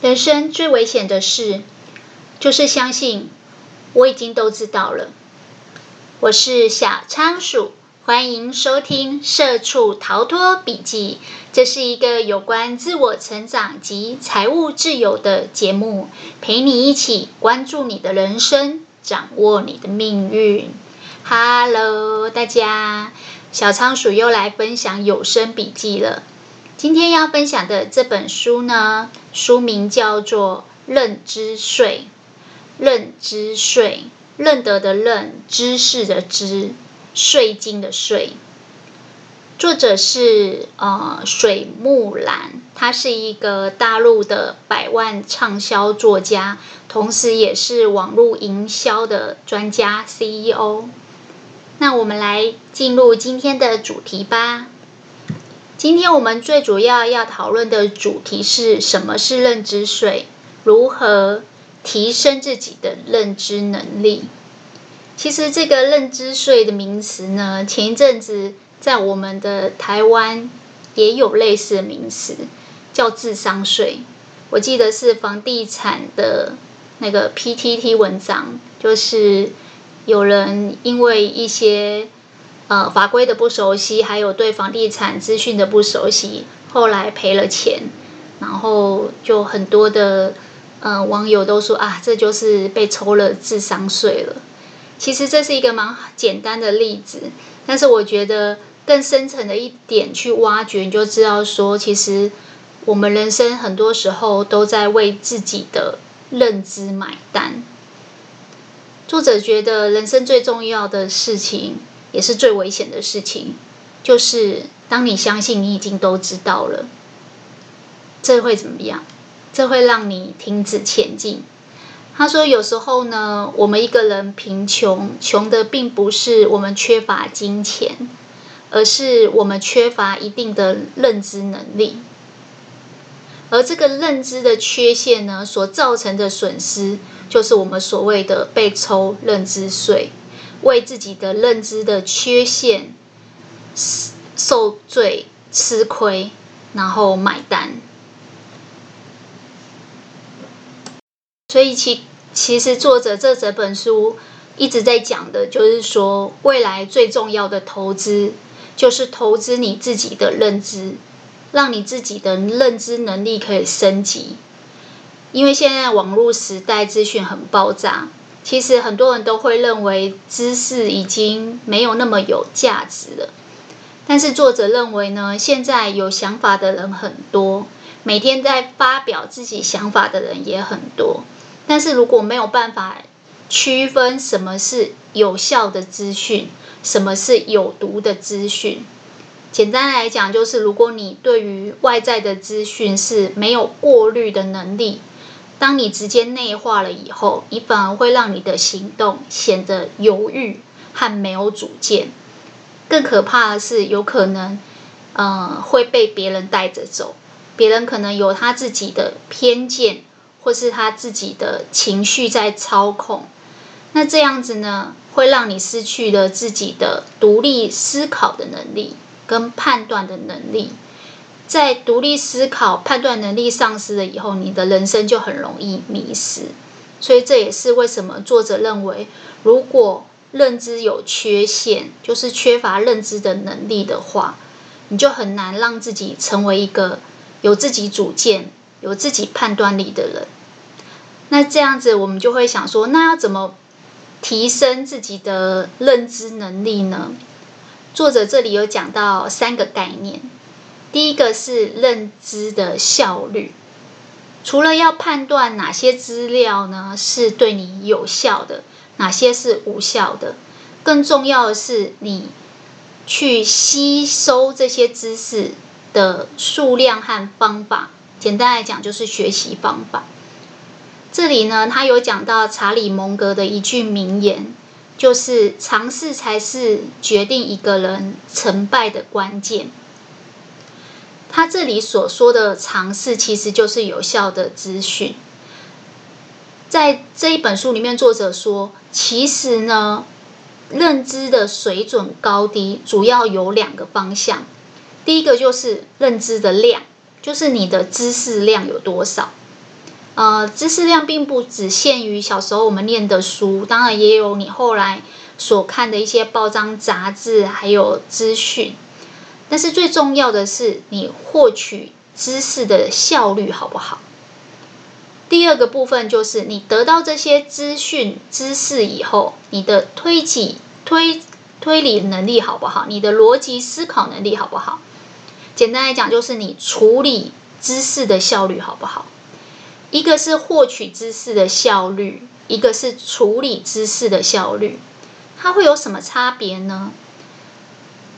人生最危险的事，就是相信我已经都知道了。我是小仓鼠，欢迎收听《社畜逃脱笔记》。这是一个有关自我成长及财务自由的节目，陪你一起关注你的人生，掌握你的命运。Hello，大家，小仓鼠又来分享有声笔记了。今天要分享的这本书呢，书名叫做《认知税》，认知税，认得的认，知识的知，税金的税。作者是呃水木兰，他是一个大陆的百万畅销作家，同时也是网络营销的专家 CEO。那我们来进入今天的主题吧。今天我们最主要要讨论的主题是什么是认知税？如何提升自己的认知能力？其实这个认知税的名词呢，前一阵子在我们的台湾也有类似的名词，叫智商税。我记得是房地产的那个 PTT 文章，就是有人因为一些。呃，法规的不熟悉，还有对房地产资讯的不熟悉，后来赔了钱，然后就很多的呃网友都说啊，这就是被抽了智商税了。其实这是一个蛮简单的例子，但是我觉得更深层的一点去挖掘，你就知道说，其实我们人生很多时候都在为自己的认知买单。作者觉得人生最重要的事情。也是最危险的事情，就是当你相信你已经都知道了，这会怎么样？这会让你停止前进。他说：“有时候呢，我们一个人贫穷，穷的并不是我们缺乏金钱，而是我们缺乏一定的认知能力。而这个认知的缺陷呢，所造成的损失，就是我们所谓的被抽认知税。”为自己的认知的缺陷受罪、吃亏，然后买单。所以其其实作者这整本书一直在讲的，就是说未来最重要的投资，就是投资你自己的认知，让你自己的认知能力可以升级。因为现在网络时代，资讯很爆炸。其实很多人都会认为知识已经没有那么有价值了，但是作者认为呢，现在有想法的人很多，每天在发表自己想法的人也很多，但是如果没有办法区分什么是有效的资讯，什么是有毒的资讯，简单来讲就是，如果你对于外在的资讯是没有过滤的能力。当你直接内化了以后，你反而会让你的行动显得犹豫和没有主见。更可怕的是，有可能，呃，会被别人带着走。别人可能有他自己的偏见，或是他自己的情绪在操控。那这样子呢，会让你失去了自己的独立思考的能力跟判断的能力。在独立思考、判断能力丧失了以后，你的人生就很容易迷失。所以这也是为什么作者认为，如果认知有缺陷，就是缺乏认知的能力的话，你就很难让自己成为一个有自己主见、有自己判断力的人。那这样子，我们就会想说，那要怎么提升自己的认知能力呢？作者这里有讲到三个概念。第一个是认知的效率，除了要判断哪些资料呢是对你有效的，哪些是无效的，更重要的是你去吸收这些知识的数量和方法。简单来讲，就是学习方法。这里呢，他有讲到查理蒙格的一句名言，就是尝试才是决定一个人成败的关键。他这里所说的尝试，其实就是有效的资讯。在这一本书里面，作者说，其实呢，认知的水准高低主要有两个方向。第一个就是认知的量，就是你的知识量有多少。呃，知识量并不只限于小时候我们念的书，当然也有你后来所看的一些报章杂志，还有资讯。但是最重要的是，你获取知识的效率好不好？第二个部分就是你得到这些资讯知识以后，你的推挤推推理能力好不好？你的逻辑思考能力好不好？简单来讲，就是你处理知识的效率好不好？一个是获取知识的效率，一个是处理知识的效率，它会有什么差别呢？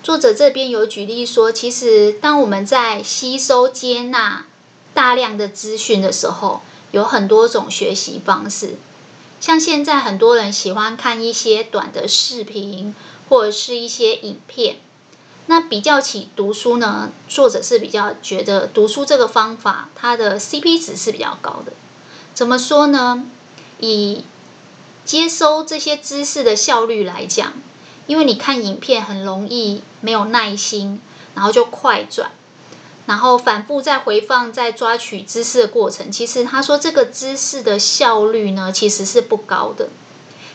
作者这边有举例说，其实当我们在吸收接纳大量的资讯的时候，有很多种学习方式。像现在很多人喜欢看一些短的视频，或者是一些影片。那比较起读书呢，作者是比较觉得读书这个方法，它的 CP 值是比较高的。怎么说呢？以接收这些知识的效率来讲。因为你看影片很容易没有耐心，然后就快转，然后反复再回放，再抓取知识的过程，其实他说这个知识的效率呢，其实是不高的。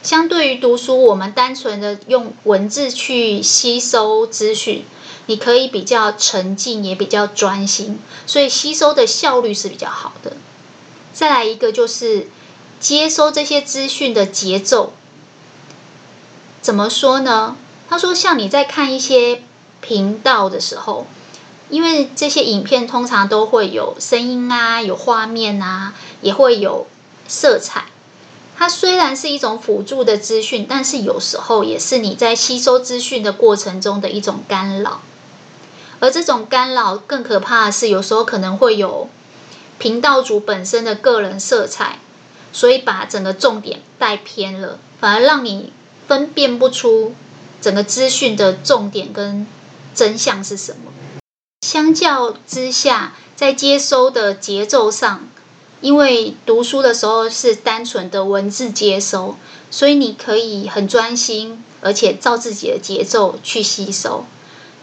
相对于读书，我们单纯的用文字去吸收资讯，你可以比较沉浸，也比较专心，所以吸收的效率是比较好的。再来一个就是接收这些资讯的节奏。怎么说呢？他说，像你在看一些频道的时候，因为这些影片通常都会有声音啊，有画面啊，也会有色彩。它虽然是一种辅助的资讯，但是有时候也是你在吸收资讯的过程中的一种干扰。而这种干扰更可怕的是，有时候可能会有频道主本身的个人色彩，所以把整个重点带偏了，反而让你。分辨不出整个资讯的重点跟真相是什么。相较之下，在接收的节奏上，因为读书的时候是单纯的文字接收，所以你可以很专心，而且照自己的节奏去吸收。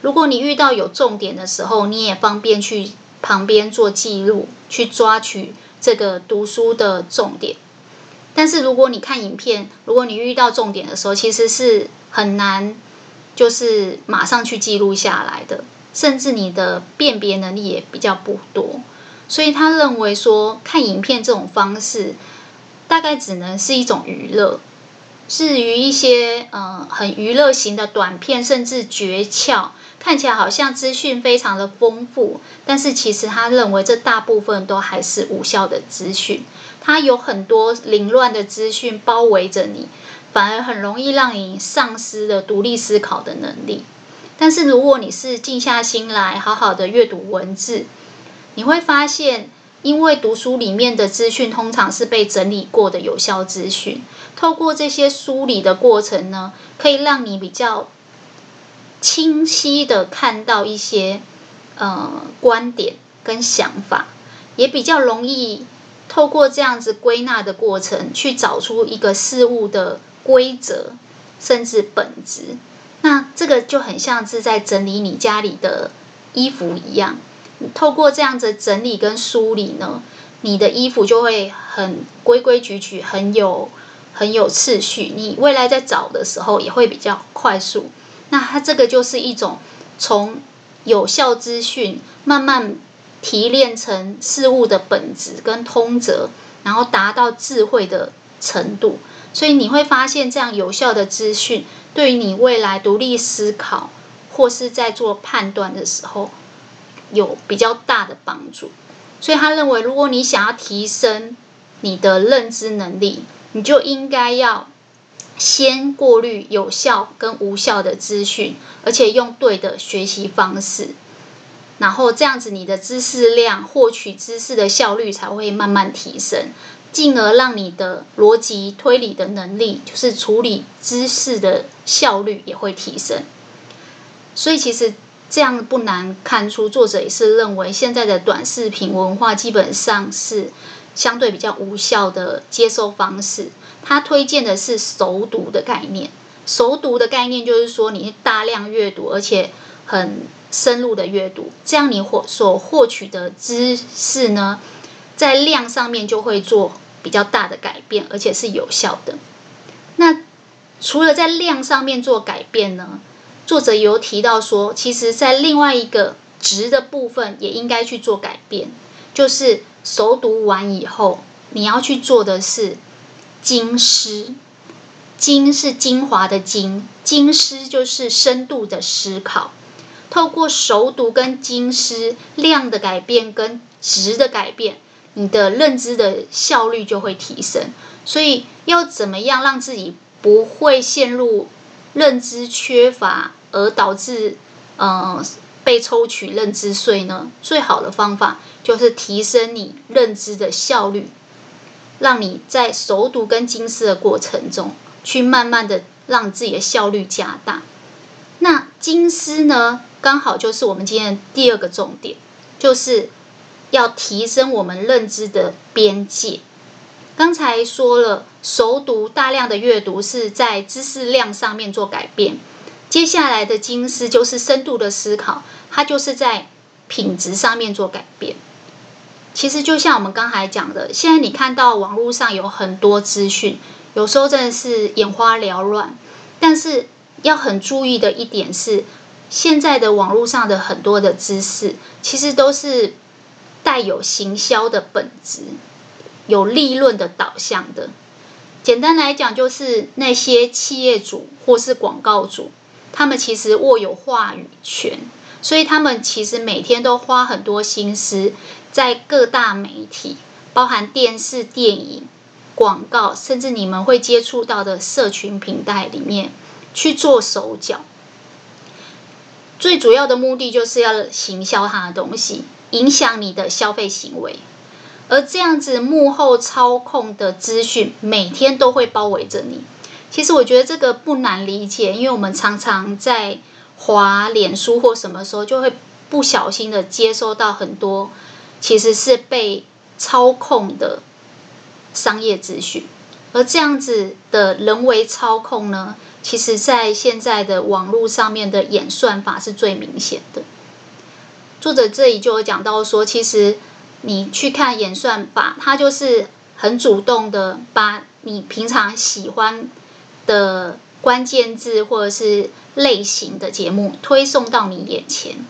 如果你遇到有重点的时候，你也方便去旁边做记录，去抓取这个读书的重点。但是如果你看影片，如果你遇到重点的时候，其实是很难，就是马上去记录下来的，甚至你的辨别能力也比较不多。所以他认为说，看影片这种方式，大概只能是一种娱乐。至于一些呃很娱乐型的短片，甚至诀窍，看起来好像资讯非常的丰富，但是其实他认为这大部分都还是无效的资讯。它有很多凌乱的资讯包围着你，反而很容易让你丧失了独立思考的能力。但是如果你是静下心来，好好的阅读文字，你会发现，因为读书里面的资讯通常是被整理过的有效资讯，透过这些梳理的过程呢，可以让你比较清晰的看到一些呃观点跟想法，也比较容易。透过这样子归纳的过程，去找出一个事物的规则，甚至本质。那这个就很像是在整理你家里的衣服一样。透过这样子整理跟梳理呢，你的衣服就会很规规矩矩，很有很有次序。你未来在找的时候也会比较快速。那它这个就是一种从有效资讯慢慢。提炼成事物的本质跟通则，然后达到智慧的程度。所以你会发现，这样有效的资讯对于你未来独立思考或是在做判断的时候有比较大的帮助。所以他认为，如果你想要提升你的认知能力，你就应该要先过滤有效跟无效的资讯，而且用对的学习方式。然后这样子，你的知识量、获取知识的效率才会慢慢提升，进而让你的逻辑推理的能力，就是处理知识的效率也会提升。所以其实这样不难看出，作者也是认为现在的短视频文化基本上是相对比较无效的接收方式。他推荐的是熟读的概念，熟读的概念就是说你大量阅读，而且很。深入的阅读，这样你获所获取的知识呢，在量上面就会做比较大的改变，而且是有效的。那除了在量上面做改变呢，作者有提到说，其实在另外一个值的部分也应该去做改变，就是熟读完以后，你要去做的是精思。精是精华的精，精思就是深度的思考。透过熟读跟精思，量的改变跟质的改变，你的认知的效率就会提升。所以要怎么样让自己不会陷入认知缺乏而导致嗯、被抽取认知税呢？最好的方法就是提升你认知的效率，让你在熟读跟精思的过程中。去慢慢的让自己的效率加大。那金丝呢，刚好就是我们今天的第二个重点，就是要提升我们认知的边界。刚才说了，熟读大量的阅读是在知识量上面做改变，接下来的金丝就是深度的思考，它就是在品质上面做改变。其实就像我们刚才讲的，现在你看到网络上有很多资讯。有时候真的是眼花缭乱，但是要很注意的一点是，现在的网络上的很多的知识，其实都是带有行销的本质，有利润的导向的。简单来讲，就是那些企业主或是广告主，他们其实握有话语权，所以他们其实每天都花很多心思在各大媒体，包含电视、电影。广告，甚至你们会接触到的社群平台里面去做手脚，最主要的目的就是要行销他的东西，影响你的消费行为。而这样子幕后操控的资讯，每天都会包围着你。其实我觉得这个不难理解，因为我们常常在滑脸书或什么时候，就会不小心的接收到很多，其实是被操控的。商业资讯，而这样子的人为操控呢，其实在现在的网络上面的演算法是最明显的。作者这里就有讲到说，其实你去看演算法，它就是很主动的把你平常喜欢的关键字或者是类型的节目推送到你眼前，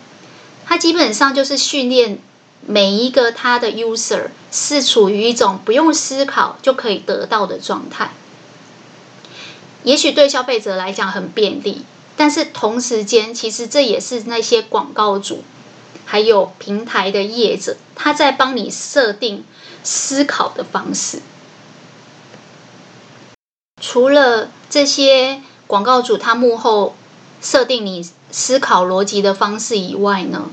它基本上就是训练。每一个他的 user 是处于一种不用思考就可以得到的状态，也许对消费者来讲很便利，但是同时间其实这也是那些广告主还有平台的业者他在帮你设定思考的方式。除了这些广告主他幕后设定你思考逻辑的方式以外呢，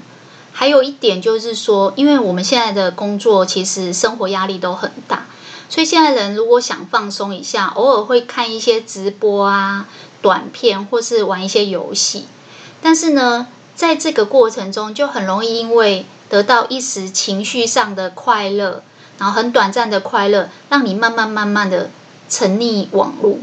还有一点就是说，因为我们现在的工作其实生活压力都很大，所以现在人如果想放松一下，偶尔会看一些直播啊、短片，或是玩一些游戏。但是呢，在这个过程中，就很容易因为得到一时情绪上的快乐，然后很短暂的快乐，让你慢慢慢慢的沉溺网络。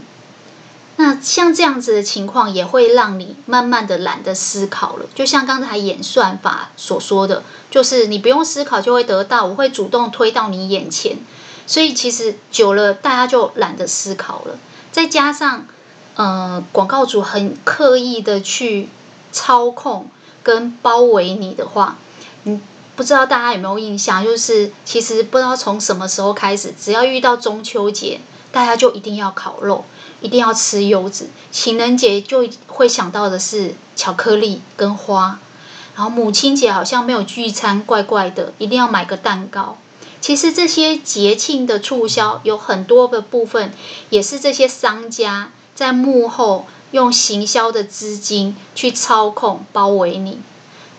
那像这样子的情况，也会让你慢慢的懒得思考了。就像刚才演算法所说的，就是你不用思考就会得到，我会主动推到你眼前。所以其实久了，大家就懒得思考了。再加上，呃，广告主很刻意的去操控跟包围你的话，你不知道大家有没有印象？就是其实不知道从什么时候开始，只要遇到中秋节，大家就一定要烤肉。一定要吃柚子，情人节就会想到的是巧克力跟花，然后母亲节好像没有聚餐，怪怪的，一定要买个蛋糕。其实这些节庆的促销有很多的部分，也是这些商家在幕后用行销的资金去操控、包围你。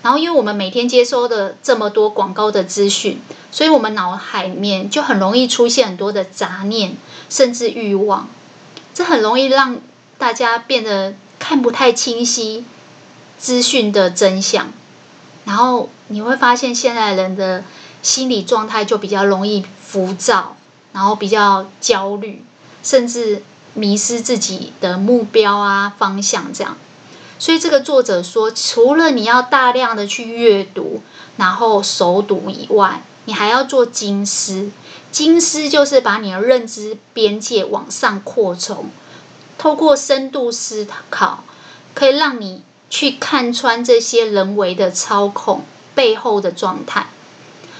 然后，因为我们每天接收的这么多广告的资讯，所以我们脑海里面就很容易出现很多的杂念，甚至欲望。这很容易让大家变得看不太清晰资讯的真相，然后你会发现现在人的心理状态就比较容易浮躁，然后比较焦虑，甚至迷失自己的目标啊方向这样。所以这个作者说，除了你要大量的去阅读，然后熟读以外，你还要做精思。精思就是把你的认知边界往上扩充，透过深度思考，可以让你去看穿这些人为的操控背后的状态。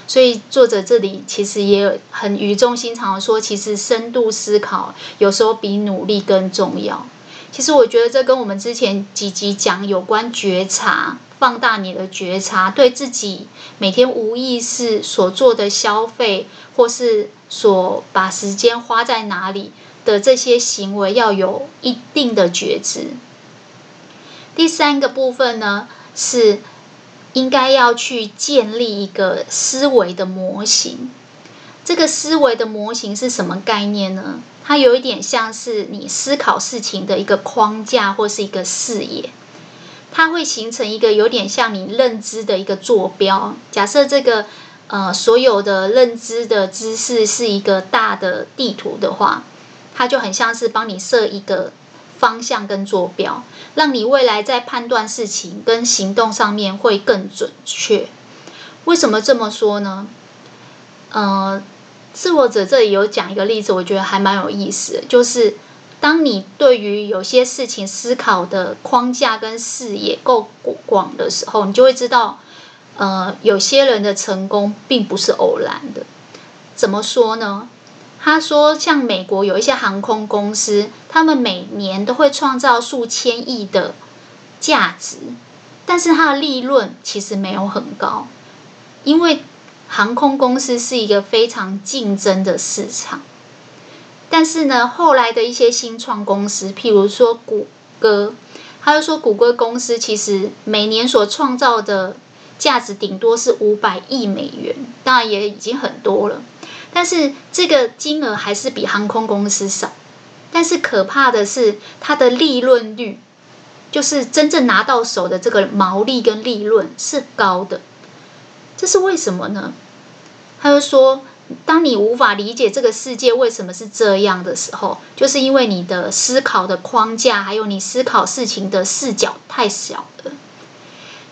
所以作者这里其实也很语重心长的说，其实深度思考有时候比努力更重要。其实我觉得这跟我们之前几集讲有关觉察、放大你的觉察，对自己每天无意识所做的消费，或是所把时间花在哪里的这些行为，要有一定的觉知。第三个部分呢是。应该要去建立一个思维的模型。这个思维的模型是什么概念呢？它有一点像是你思考事情的一个框架或是一个视野。它会形成一个有点像你认知的一个坐标。假设这个呃所有的认知的知识是一个大的地图的话，它就很像是帮你设一个。方向跟坐标，让你未来在判断事情跟行动上面会更准确。为什么这么说呢？呃，自我者这里有讲一个例子，我觉得还蛮有意思，就是当你对于有些事情思考的框架跟视野够广的时候，你就会知道，呃，有些人的成功并不是偶然的。怎么说呢？他说，像美国有一些航空公司，他们每年都会创造数千亿的价值，但是它的利润其实没有很高，因为航空公司是一个非常竞争的市场。但是呢，后来的一些新创公司，譬如说谷歌，他就说谷歌公司其实每年所创造的价值顶多是五百亿美元，当然也已经很多了。但是这个金额还是比航空公司少，但是可怕的是它的利润率，就是真正拿到手的这个毛利跟利润是高的，这是为什么呢？他就说，当你无法理解这个世界为什么是这样的时候，就是因为你的思考的框架，还有你思考事情的视角太小了。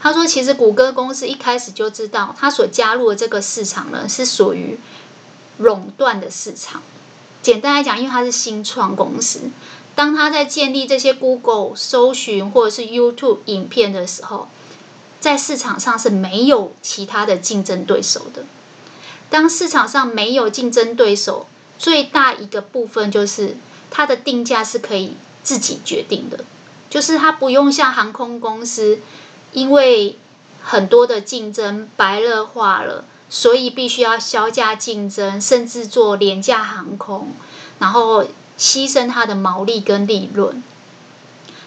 他说，其实谷歌公司一开始就知道，他所加入的这个市场呢，是属于。垄断的市场，简单来讲，因为它是新创公司，当它在建立这些 Google 搜寻或者是 YouTube 影片的时候，在市场上是没有其他的竞争对手的。当市场上没有竞争对手，最大一个部分就是它的定价是可以自己决定的，就是它不用像航空公司，因为很多的竞争白热化了。所以必须要削价竞争，甚至做廉价航空，然后牺牲它的毛利跟利润。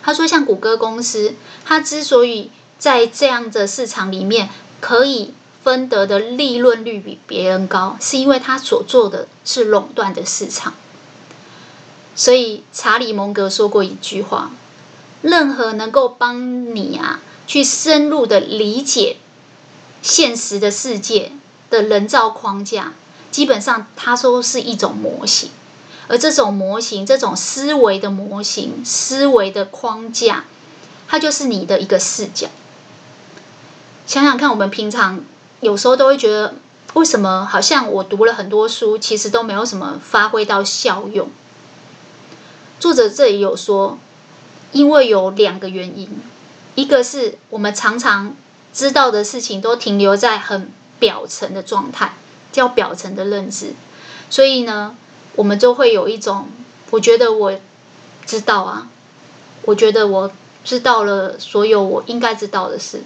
他说，像谷歌公司，它之所以在这样的市场里面可以分得的利润率比别人高，是因为它所做的是垄断的市场。所以查理蒙格说过一句话：任何能够帮你啊去深入的理解现实的世界。的人造框架，基本上它说是一种模型，而这种模型、这种思维的模型、思维的框架，它就是你的一个视角。想想看，我们平常有时候都会觉得，为什么好像我读了很多书，其实都没有什么发挥到效用？作者这里有说，因为有两个原因，一个是我们常常知道的事情都停留在很。表层的状态叫表层的认知，所以呢，我们就会有一种，我觉得我知道啊，我觉得我知道了所有我应该知道的事。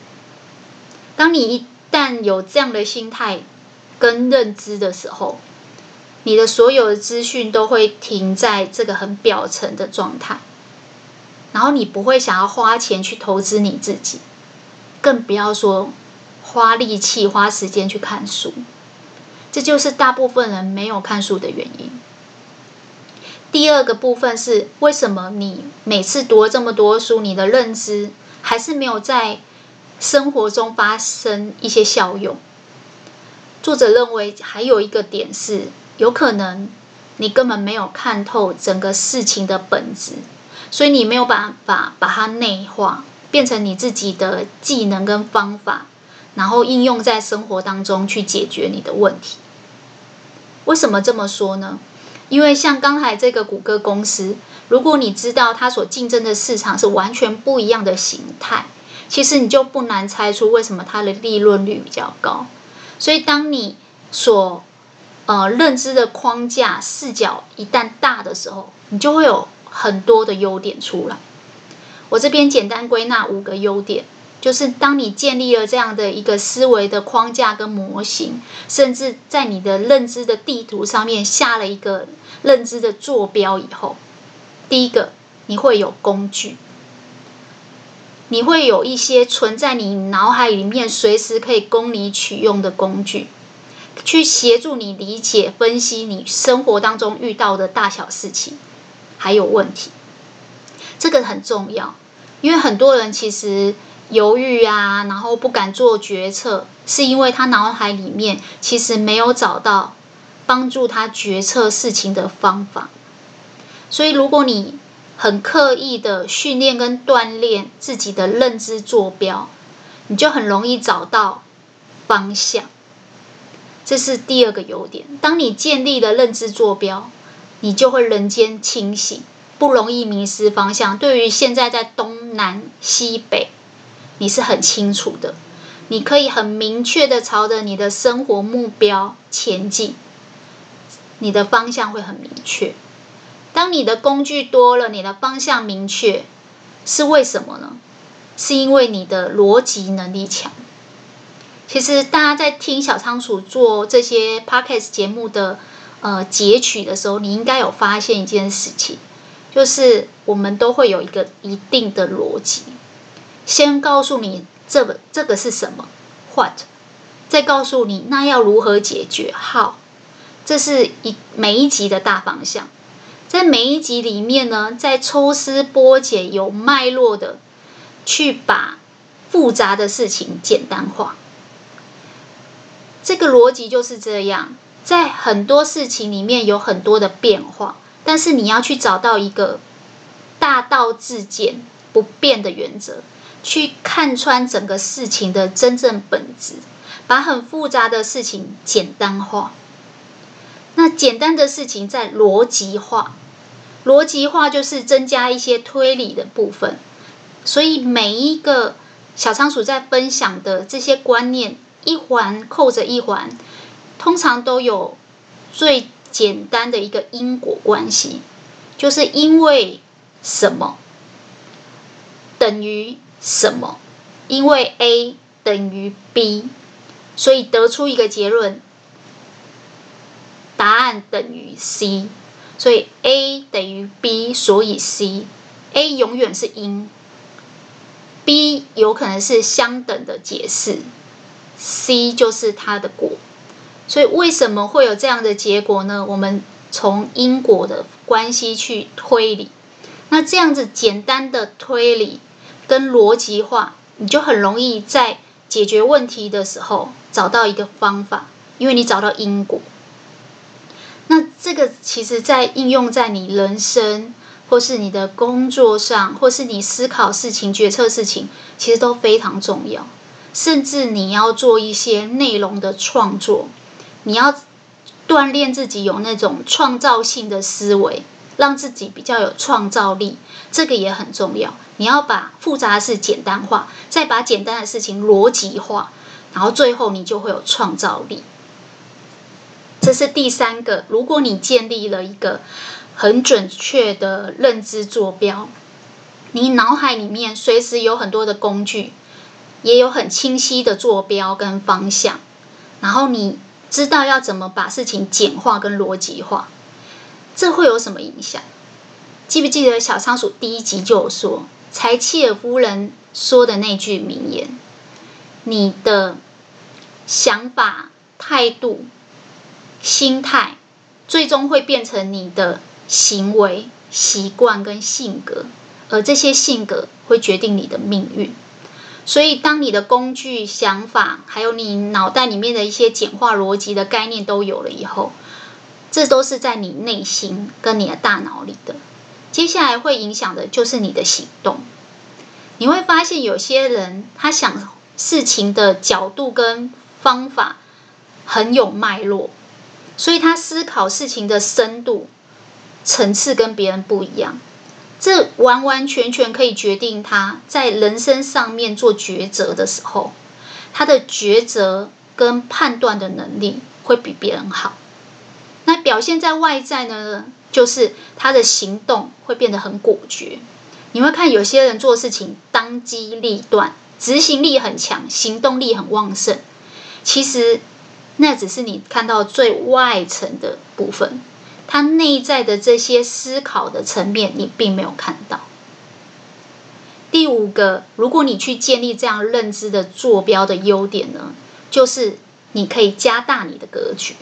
当你一旦有这样的心态跟认知的时候，你的所有的资讯都会停在这个很表层的状态，然后你不会想要花钱去投资你自己，更不要说。花力气、花时间去看书，这就是大部分人没有看书的原因。第二个部分是，为什么你每次读了这么多书，你的认知还是没有在生活中发生一些效用？作者认为还有一个点是，有可能你根本没有看透整个事情的本质，所以你没有办法把它内化，变成你自己的技能跟方法。然后应用在生活当中去解决你的问题。为什么这么说呢？因为像刚才这个谷歌公司，如果你知道它所竞争的市场是完全不一样的形态，其实你就不难猜出为什么它的利润率比较高。所以，当你所呃认知的框架视角一旦大的时候，你就会有很多的优点出来。我这边简单归纳五个优点。就是当你建立了这样的一个思维的框架跟模型，甚至在你的认知的地图上面下了一个认知的坐标以后，第一个你会有工具，你会有一些存在你脑海里面随时可以供你取用的工具，去协助你理解分析你生活当中遇到的大小事情，还有问题，这个很重要，因为很多人其实。犹豫啊，然后不敢做决策，是因为他脑海里面其实没有找到帮助他决策事情的方法。所以，如果你很刻意的训练跟锻炼自己的认知坐标，你就很容易找到方向。这是第二个优点。当你建立了认知坐标，你就会人间清醒，不容易迷失方向。对于现在在东南西北。你是很清楚的，你可以很明确的朝着你的生活目标前进，你的方向会很明确。当你的工具多了，你的方向明确，是为什么呢？是因为你的逻辑能力强。其实大家在听小仓鼠做这些 podcast 节目的呃截取的时候，你应该有发现一件事情，就是我们都会有一个一定的逻辑。先告诉你这个这个是什么，what，再告诉你那要如何解决，how，这是一每一集的大方向。在每一集里面呢，再抽丝剥茧，有脉络的去把复杂的事情简单化。这个逻辑就是这样，在很多事情里面有很多的变化，但是你要去找到一个大道至简不变的原则。去看穿整个事情的真正本质，把很复杂的事情简单化。那简单的事情在逻辑化，逻辑化就是增加一些推理的部分。所以每一个小仓鼠在分享的这些观念，一环扣着一环，通常都有最简单的一个因果关系，就是因为什么等于。什么？因为 A 等于 B，所以得出一个结论，答案等于 C。所以 A 等于 B，所以 C。A 永远是因，B 有可能是相等的解释，C 就是它的果。所以为什么会有这样的结果呢？我们从因果的关系去推理，那这样子简单的推理。跟逻辑化，你就很容易在解决问题的时候找到一个方法，因为你找到因果。那这个其实，在应用在你人生，或是你的工作上，或是你思考事情、决策事情，其实都非常重要。甚至你要做一些内容的创作，你要锻炼自己有那种创造性的思维。让自己比较有创造力，这个也很重要。你要把复杂的事简单化，再把简单的事情逻辑化，然后最后你就会有创造力。这是第三个。如果你建立了一个很准确的认知坐标，你脑海里面随时有很多的工具，也有很清晰的坐标跟方向，然后你知道要怎么把事情简化跟逻辑化。这会有什么影响？记不记得小仓鼠第一集就有说，柴契尔夫人说的那句名言：“你的想法、态度、心态，最终会变成你的行为习惯跟性格，而这些性格会决定你的命运。所以，当你的工具、想法，还有你脑袋里面的一些简化逻辑的概念都有了以后。”这都是在你内心跟你的大脑里的，接下来会影响的就是你的行动。你会发现有些人他想事情的角度跟方法很有脉络，所以他思考事情的深度层次跟别人不一样。这完完全全可以决定他在人生上面做抉择的时候，他的抉择跟判断的能力会比别人好。表现在外在呢，就是他的行动会变得很果决。你会看有些人做事情当机立断，执行力很强，行动力很旺盛。其实那只是你看到最外层的部分。他内在的这些思考的层面，你并没有看到。第五个，如果你去建立这样认知的坐标的优点呢，就是你可以加大你的格局。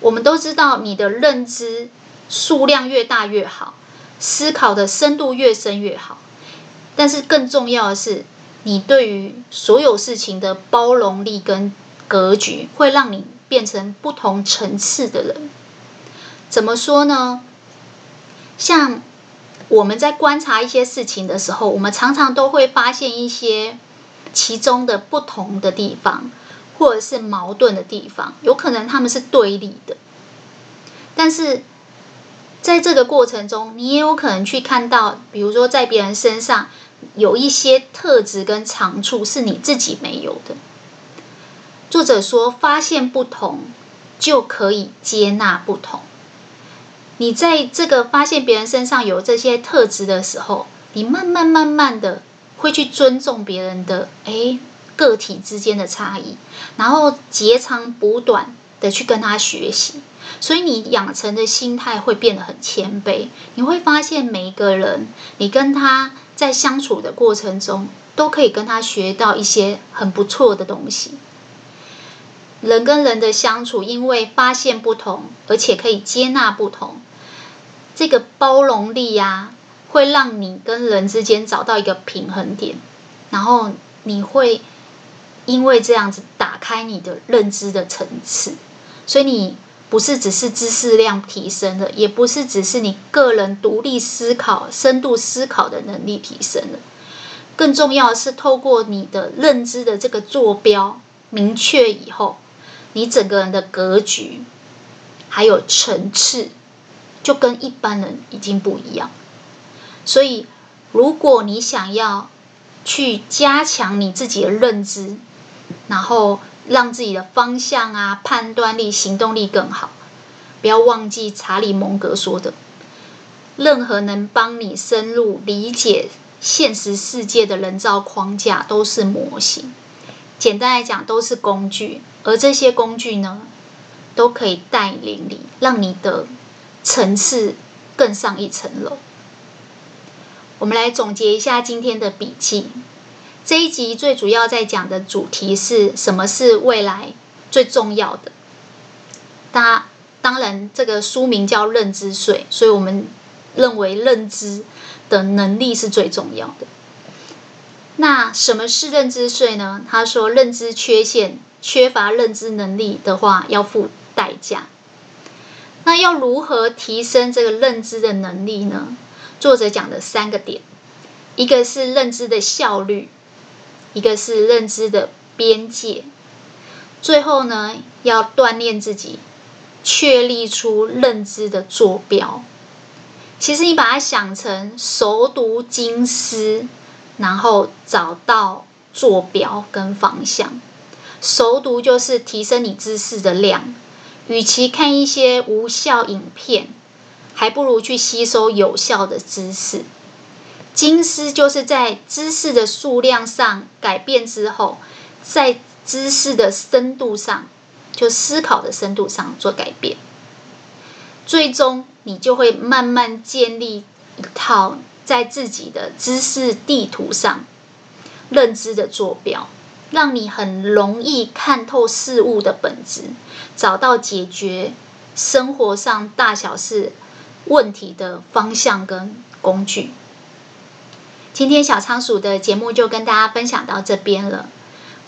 我们都知道，你的认知数量越大越好，思考的深度越深越好。但是更重要的是，你对于所有事情的包容力跟格局，会让你变成不同层次的人。怎么说呢？像我们在观察一些事情的时候，我们常常都会发现一些其中的不同的地方，或者是矛盾的地方，有可能他们是对立的。但是在这个过程中，你也有可能去看到，比如说在别人身上有一些特质跟长处是你自己没有的。作者说，发现不同就可以接纳不同。你在这个发现别人身上有这些特质的时候，你慢慢慢慢的会去尊重别人的诶个体之间的差异，然后截长补短的去跟他学习，所以你养成的心态会变得很谦卑。你会发现每一个人，你跟他在相处的过程中，都可以跟他学到一些很不错的东西。人跟人的相处，因为发现不同，而且可以接纳不同，这个包容力呀，会让你跟人之间找到一个平衡点，然后你会因为这样子打开你的认知的层次，所以你不是只是知识量提升了，也不是只是你个人独立思考、深度思考的能力提升了，更重要的是透过你的认知的这个坐标明确以后。你整个人的格局，还有层次，就跟一般人已经不一样。所以，如果你想要去加强你自己的认知，然后让自己的方向啊、判断力、行动力更好，不要忘记查理蒙格说的：任何能帮你深入理解现实世界的人造框架，都是模型。简单来讲，都是工具，而这些工具呢，都可以带领你，让你的层次更上一层楼。我们来总结一下今天的笔记。这一集最主要在讲的主题是什么是未来最重要的？当当然，这个书名叫认知税，所以我们认为认知的能力是最重要的。那什么是认知税呢？他说，认知缺陷、缺乏认知能力的话，要付代价。那要如何提升这个认知的能力呢？作者讲的三个点，一个是认知的效率，一个是认知的边界，最后呢，要锻炼自己，确立出认知的坐标。其实你把它想成熟读经思。然后找到坐标跟方向，熟读就是提升你知识的量。与其看一些无效影片，还不如去吸收有效的知识。经思就是在知识的数量上改变之后，在知识的深度上，就思考的深度上做改变。最终，你就会慢慢建立一套。在自己的知识地图上，认知的坐标，让你很容易看透事物的本质，找到解决生活上大小事问题的方向跟工具。今天小仓鼠的节目就跟大家分享到这边了，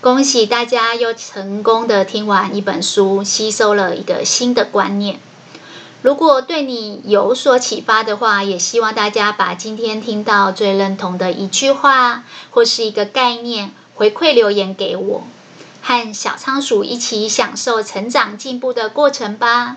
恭喜大家又成功的听完一本书，吸收了一个新的观念。如果对你有所启发的话，也希望大家把今天听到最认同的一句话或是一个概念，回馈留言给我，和小仓鼠一起享受成长进步的过程吧。